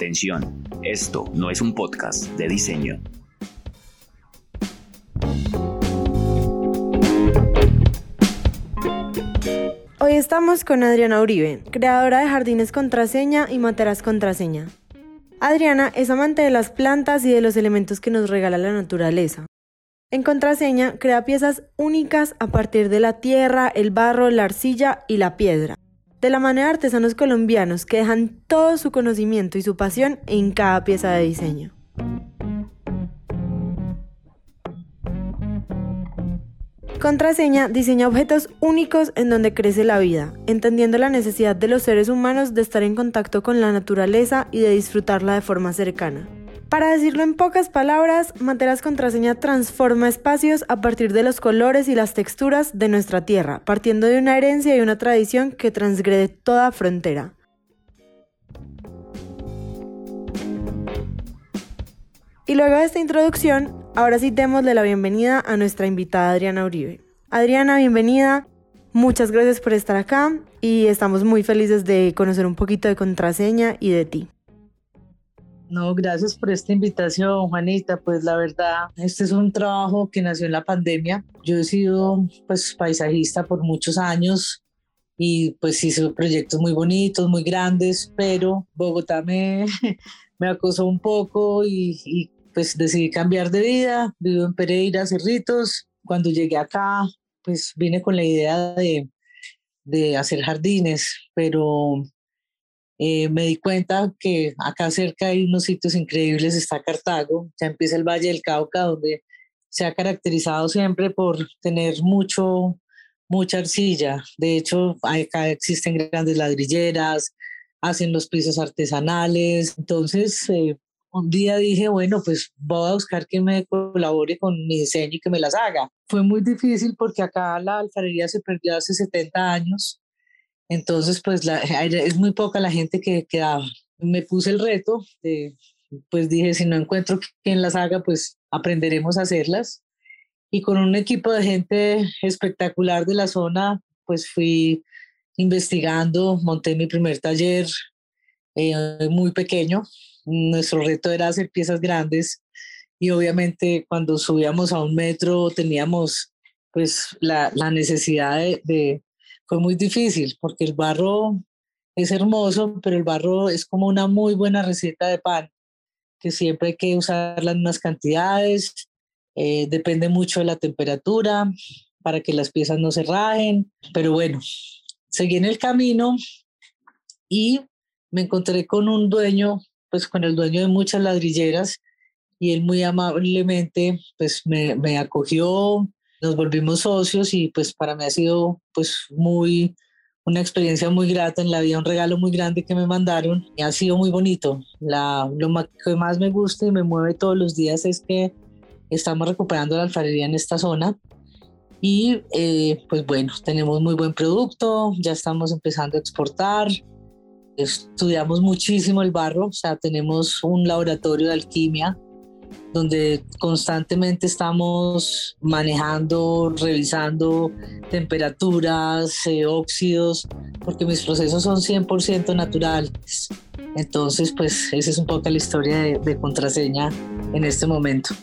Atención, esto no es un podcast de diseño. Hoy estamos con Adriana Uribe, creadora de Jardines Contraseña y Materas Contraseña. Adriana es amante de las plantas y de los elementos que nos regala la naturaleza. En Contraseña crea piezas únicas a partir de la tierra, el barro, la arcilla y la piedra de la mano de artesanos colombianos que dejan todo su conocimiento y su pasión en cada pieza de diseño. Contraseña diseña objetos únicos en donde crece la vida, entendiendo la necesidad de los seres humanos de estar en contacto con la naturaleza y de disfrutarla de forma cercana. Para decirlo en pocas palabras, Materas Contraseña transforma espacios a partir de los colores y las texturas de nuestra tierra, partiendo de una herencia y una tradición que transgrede toda frontera. Y luego de esta introducción, ahora sí démosle la bienvenida a nuestra invitada Adriana Uribe. Adriana, bienvenida. Muchas gracias por estar acá y estamos muy felices de conocer un poquito de contraseña y de ti. No, gracias por esta invitación, Juanita. Pues la verdad, este es un trabajo que nació en la pandemia. Yo he sido pues paisajista por muchos años y pues hice proyectos muy bonitos, muy grandes, pero Bogotá me, me acosó un poco y, y pues decidí cambiar de vida. Vivo en Pereira, Cerritos. Cuando llegué acá, pues vine con la idea de, de hacer jardines, pero eh, me di cuenta que acá cerca hay unos sitios increíbles, está Cartago, ya empieza el Valle del Cauca, donde se ha caracterizado siempre por tener mucho, mucha arcilla. De hecho, acá existen grandes ladrilleras, hacen los pisos artesanales. Entonces, eh, un día dije, bueno, pues voy a buscar que me colabore con mi diseño y que me las haga. Fue muy difícil porque acá la alfarería se perdió hace 70 años entonces, pues la, es muy poca la gente que quedaba. Me puse el reto, de, pues dije, si no encuentro quien las haga, pues aprenderemos a hacerlas. Y con un equipo de gente espectacular de la zona, pues fui investigando, monté mi primer taller eh, muy pequeño. Nuestro reto era hacer piezas grandes y obviamente cuando subíamos a un metro teníamos pues la, la necesidad de, fue muy difícil porque el barro es hermoso, pero el barro es como una muy buena receta de pan, que siempre hay que usar las mismas cantidades, eh, depende mucho de la temperatura para que las piezas no se rajen, pero bueno, seguí en el camino y me encontré con un dueño, pues con el dueño de muchas ladrilleras y él muy amablemente pues me, me acogió, nos volvimos socios y pues para mí ha sido pues muy una experiencia muy grata en la vida, un regalo muy grande que me mandaron y ha sido muy bonito. La, lo que más me gusta y me mueve todos los días es que estamos recuperando la alfarería en esta zona y eh, pues bueno, tenemos muy buen producto, ya estamos empezando a exportar, estudiamos muchísimo el barro, o sea, tenemos un laboratorio de alquimia donde constantemente estamos manejando, revisando temperaturas, eh, óxidos, porque mis procesos son 100% naturales. Entonces, pues esa es un poco la historia de, de contraseña en este momento.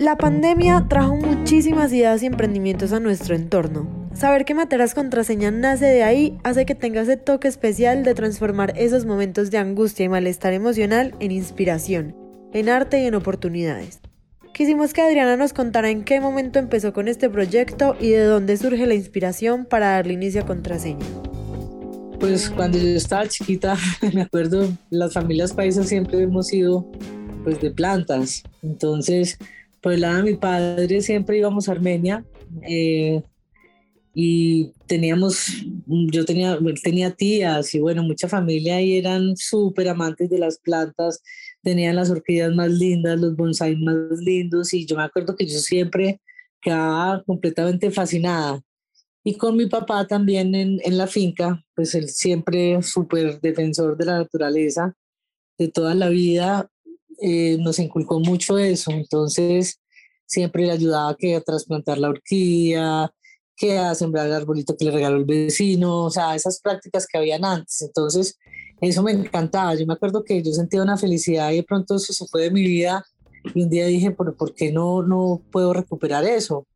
La pandemia trajo muchísimas ideas y emprendimientos a nuestro entorno, Saber que Materas Contraseña nace de ahí hace que tenga ese toque especial de transformar esos momentos de angustia y malestar emocional en inspiración, en arte y en oportunidades. Quisimos que Adriana nos contara en qué momento empezó con este proyecto y de dónde surge la inspiración para darle inicio a Contraseña. Pues cuando yo estaba chiquita, me acuerdo, las familias paisas siempre hemos sido pues de plantas. Entonces, por el lado de mi padre siempre íbamos a Armenia. Eh, y teníamos, yo tenía, tenía tías y bueno, mucha familia y eran súper amantes de las plantas, tenían las orquídeas más lindas, los bonsai más lindos y yo me acuerdo que yo siempre quedaba completamente fascinada. Y con mi papá también en, en la finca, pues él siempre súper defensor de la naturaleza, de toda la vida, eh, nos inculcó mucho eso. Entonces, siempre le ayudaba que a trasplantar la orquídea, que a sembrar el arbolito que le regaló el vecino, o sea, esas prácticas que habían antes. Entonces, eso me encantaba. Yo me acuerdo que yo sentía una felicidad y de pronto eso se fue de mi vida y un día dije, ¿por, ¿por qué no, no puedo recuperar eso?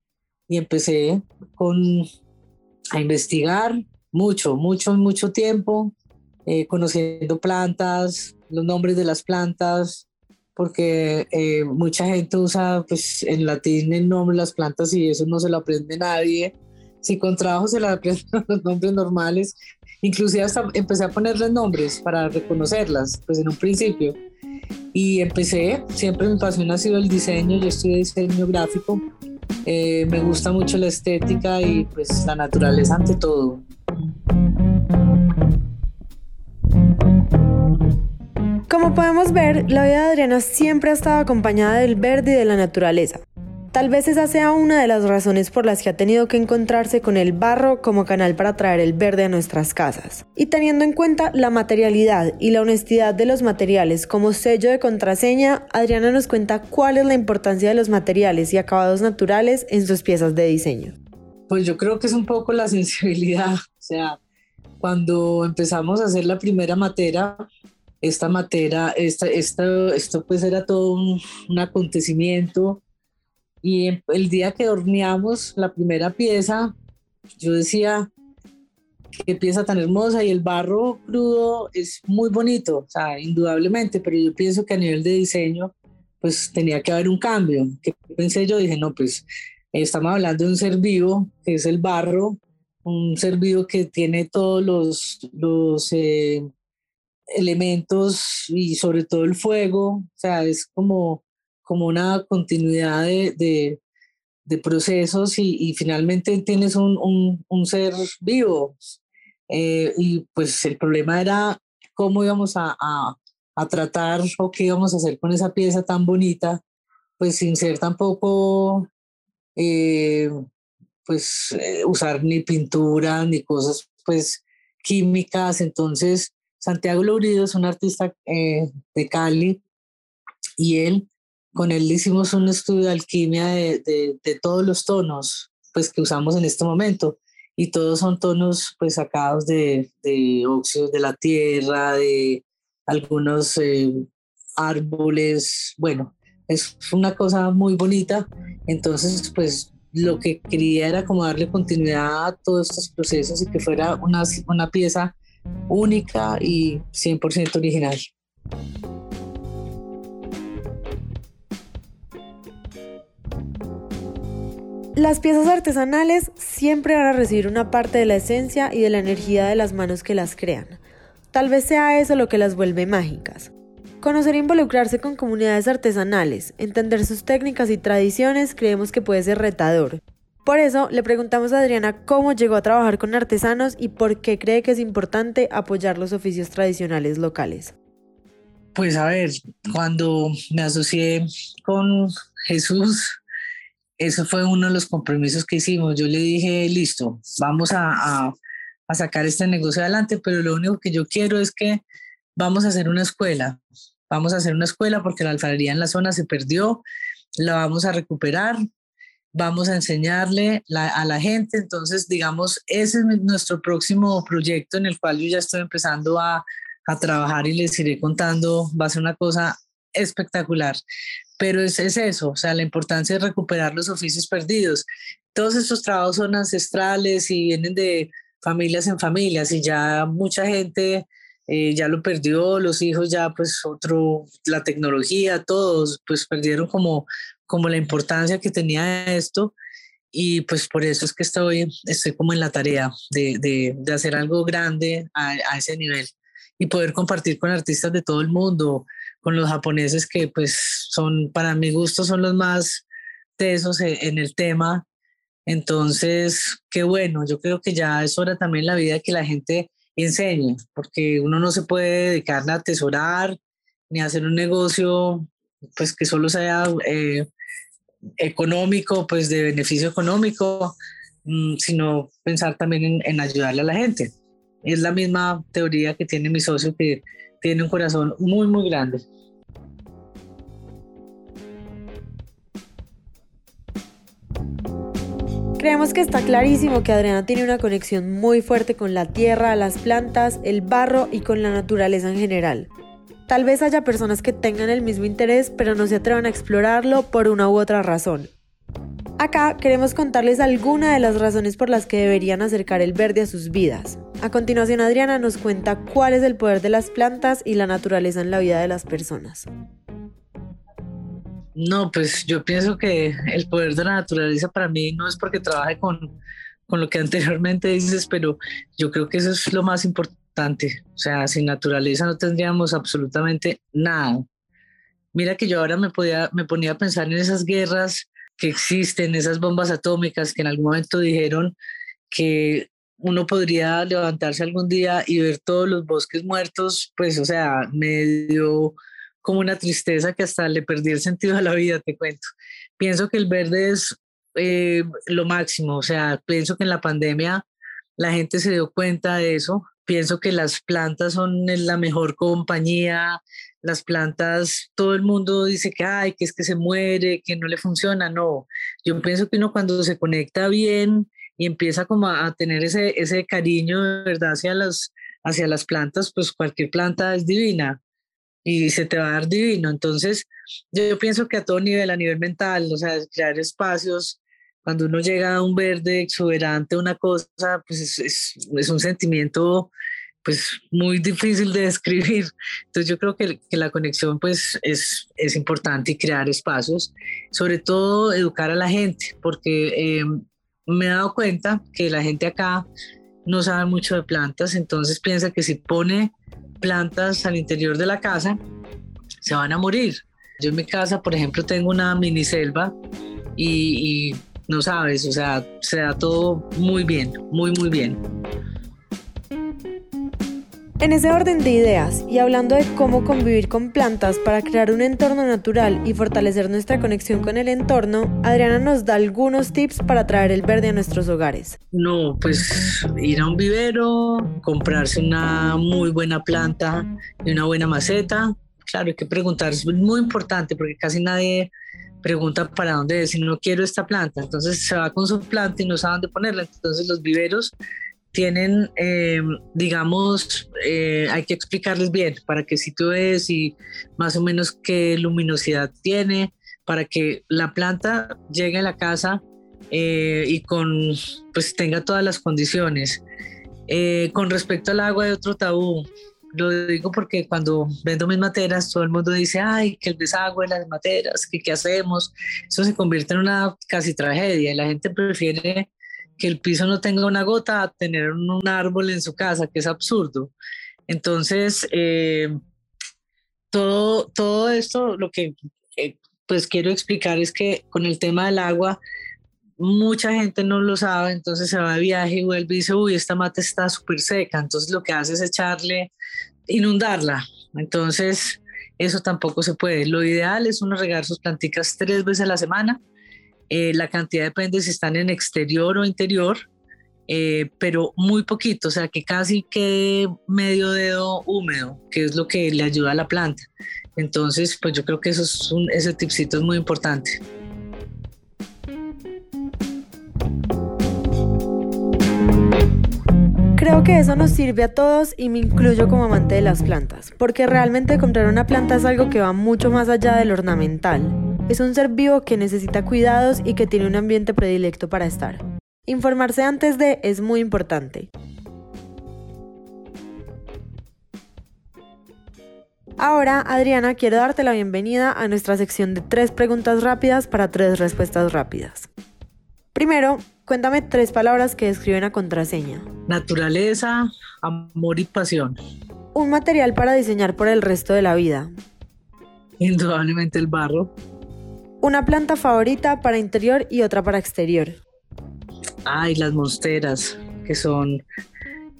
Y empecé con, a investigar mucho, mucho, mucho tiempo, eh, conociendo plantas, los nombres de las plantas, porque eh, mucha gente usa pues, en latín el nombre de las plantas y eso no se lo aprende nadie. Si con trabajo se le aprenden los nombres normales, inclusive hasta empecé a ponerles nombres para reconocerlas, pues en un principio. Y empecé, siempre mi pasión ha sido el diseño, yo estudié diseño gráfico, eh, me gusta mucho la estética y pues la naturaleza ante todo. Como podemos ver, la vida de Adriana siempre ha estado acompañada del verde y de la naturaleza. Tal vez esa sea una de las razones por las que ha tenido que encontrarse con el barro como canal para traer el verde a nuestras casas. Y teniendo en cuenta la materialidad y la honestidad de los materiales como sello de contraseña, Adriana nos cuenta cuál es la importancia de los materiales y acabados naturales en sus piezas de diseño. Pues yo creo que es un poco la sensibilidad, o sea, cuando empezamos a hacer la primera materia, esta materia, esta, esto pues era todo un, un acontecimiento y el día que dormíamos la primera pieza, yo decía, qué pieza tan hermosa y el barro crudo es muy bonito, o sea, indudablemente, pero yo pienso que a nivel de diseño, pues tenía que haber un cambio. ¿Qué pensé yo? Dije, no, pues estamos hablando de un ser vivo, que es el barro, un ser vivo que tiene todos los, los eh, elementos y sobre todo el fuego, o sea, es como como una continuidad de, de, procesos y, finalmente tienes un, un, ser vivo. Eh, y pues el problema era cómo íbamos a, a, a, tratar o qué íbamos a hacer con esa pieza tan bonita, pues sin ser tampoco, eh, pues eh, usar ni pintura ni cosas pues químicas. Entonces, Santiago Lourido es un artista de Cali y él con él hicimos un estudio de alquimia de, de, todos los tonos pues, que usamos en este momento. Y todos son tonos pues sacados de, de óxidos de la tierra, de algunos eh, árboles, bueno, es una cosa muy bonita, entonces pues lo que quería era como darle continuidad a todos estos procesos y que fuera una, una pieza única y 100% original. Las piezas artesanales siempre van a recibir una parte de la esencia y de la energía de las manos que las crean. Tal vez sea eso lo que las vuelve mágicas. Conocer e involucrarse con comunidades artesanales, entender sus técnicas y tradiciones, creemos que puede ser retador. Por eso le preguntamos a Adriana cómo llegó a trabajar con artesanos y por qué cree que es importante apoyar los oficios tradicionales locales. Pues a ver, cuando me asocié con Jesús, eso fue uno de los compromisos que hicimos. Yo le dije, listo, vamos a, sacar este negocio adelante, pero lo único que yo quiero es que vamos a hacer una escuela. Vamos a hacer una escuela porque la alfarería en la zona se perdió, la vamos a recuperar, vamos a enseñarle a la gente. Entonces, digamos, ese es nuestro próximo proyecto en el cual yo ya estoy empezando a, a trabajar y les iré contando. Va a ser una cosa espectacular pero es, es, eso, o sea, la importancia de recuperar los oficios perdidos. Todos estos trabajos son ancestrales y vienen de familias en familias y ya mucha gente eh, ya lo perdió, los hijos ya pues otro, la tecnología, todos pues perdieron como, como la importancia que tenía esto y pues por eso es que estoy, estoy como en la tarea de, de, de hacer algo grande a, a ese nivel y poder compartir con artistas de todo el mundo, con los japoneses que pues son, para mi gusto, son los más tesos e, en el tema. Entonces, qué bueno, yo creo que ya es hora también la vida que la gente enseñe, porque uno no se puede dedicar a atesorar ni hacer un negocio pues que solo sea eh, económico, pues de beneficio económico, mm, sino pensar también en, en ayudarle a la gente. Es la misma teoría que tiene mi socio que tiene un corazón muy, muy grande. Creemos que está clarísimo que Adriana tiene una conexión muy fuerte con la tierra, las plantas, el barro y con la naturaleza en general. Tal vez haya personas que tengan el mismo interés pero no se atrevan a explorarlo por una u otra razón. Acá queremos contarles algunas de las razones por las que deberían acercar el verde a sus vidas. A continuación Adriana nos cuenta cuál es el poder de las plantas y la naturaleza en la vida de las personas. No, pues yo pienso que el poder de la naturaleza para mí no es porque trabaje con, con lo que anteriormente dices, pero yo creo que eso es lo más importante. O sea, sin naturaleza no tendríamos absolutamente nada. Mira que yo ahora me, podía, me ponía a pensar en esas guerras que existen, esas bombas atómicas que en algún momento dijeron que uno podría levantarse algún día y ver todos los bosques muertos, pues, o sea, me dio como una tristeza que hasta le perdí el sentido a la vida, te cuento. Pienso que el verde es eh, lo máximo, o sea, pienso que en la pandemia la gente se dio cuenta de eso. Pienso que las plantas son la mejor compañía, las plantas, todo el mundo dice que, ay, que es que se muere, que no le funciona, no. Yo pienso que uno cuando se conecta bien y empieza como a, tener ese, ese cariño, ¿verdad?, hacia las, hacia las plantas, pues cualquier planta es divina y se te va a dar divino. Entonces, yo, pienso que a todo nivel, a nivel mental, o sea, crear espacios, cuando uno llega a un verde exuberante, una cosa, pues es, es, un sentimiento pues muy difícil de describir. Entonces yo creo que, que, la conexión pues es, es importante y crear espacios, sobre todo educar a la gente, porque eh, me he dado cuenta que la gente acá no sabe mucho de plantas, entonces piensa que si pone plantas al interior de la casa, se van a morir. Yo en mi casa, por ejemplo, tengo una mini selva y, no sabes, o sea, se da todo muy bien, muy, muy bien. En ese orden de ideas y hablando de cómo convivir con plantas para crear un entorno natural y fortalecer nuestra conexión con el entorno, Adriana nos da algunos tips para traer el verde a nuestros hogares. No, pues ir a un vivero, comprarse una muy buena planta y una buena maceta. Claro, hay que preguntar, es muy importante porque casi nadie pregunta para dónde es, si no quiero esta planta, entonces se va con su planta y no sabe dónde ponerla, entonces los viveros tienen, eh, digamos, eh, hay que explicarles bien para qué sitio es y más o menos qué luminosidad tiene, para que la planta llegue a la casa eh, y con, pues tenga todas las condiciones. con respecto al agua, hay otro tabú. Lo digo porque cuando vendo mis materas, todo el mundo dice, ay, que el desagüe, las materas, que qué hacemos. Eso se convierte en una casi tragedia y la gente prefiere que el piso no tenga una gota a tener un árbol en su casa, que es absurdo. Entonces, eh, todo, todo esto, lo que eh, pues quiero explicar es que con el tema del agua, mucha gente no lo sabe, entonces se va de viaje y vuelve y dice, uy, esta mata está súper seca, entonces lo que hace es echarle, inundarla. Entonces, eso tampoco se puede. Lo ideal es uno regar sus plantitas tres veces a la semana eh, la cantidad depende si están en exterior o interior, eh, pero muy poquito, o sea que casi quede medio dedo húmedo, que es lo que le ayuda a la planta. Entonces, pues yo creo que eso es ese tipcito es muy importante. Creo que eso nos sirve a todos y me incluyo como amante de las plantas, porque realmente comprar una planta es algo que va mucho más allá del ornamental. Es un ser vivo que necesita cuidados y que tiene un ambiente predilecto para estar. Informarse antes de es muy importante. Ahora, Adriana, quiero darte la bienvenida a nuestra sección de tres preguntas rápidas para tres respuestas rápidas. Primero, cuéntame tres palabras que describen a contraseña. Naturaleza, amor y pasión. Un material para diseñar por el resto de la vida. Indudablemente el barro. Una planta favorita para interior y otra para exterior. Ay, las monsteras, que son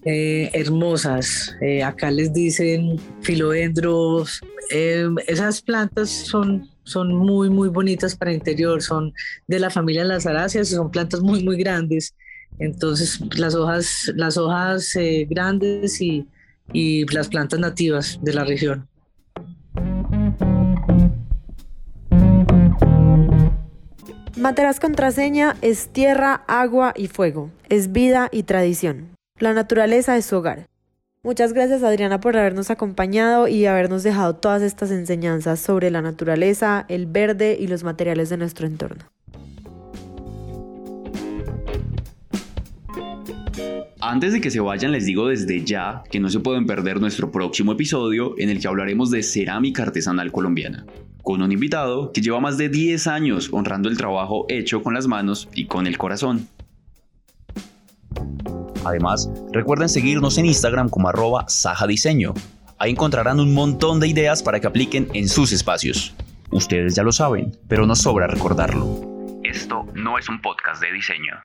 eh, hermosas. Eh, acá les dicen filodendros. Eh, esas plantas son, son muy, muy bonitas para interior. Son de la familia de las aráceas son plantas muy, muy grandes. Entonces, las hojas, las hojas grandes y, y las plantas nativas de la región. Materas Contraseña es tierra, agua y fuego, es vida y tradición. La naturaleza es su hogar. Muchas gracias Adriana por habernos acompañado y habernos dejado todas estas enseñanzas sobre la naturaleza, el verde y los materiales de nuestro entorno. Antes de que se vayan les digo desde ya que no se pueden perder nuestro próximo episodio en el que hablaremos de cerámica artesanal colombiana con un invitado que lleva más de 10 años honrando el trabajo hecho con las manos y con el corazón. Además, recuerden seguirnos en Instagram como arroba Saja Diseño. Ahí encontrarán un montón de ideas para que apliquen en sus espacios. Ustedes ya lo saben, pero no sobra recordarlo. Esto no es un podcast de diseño.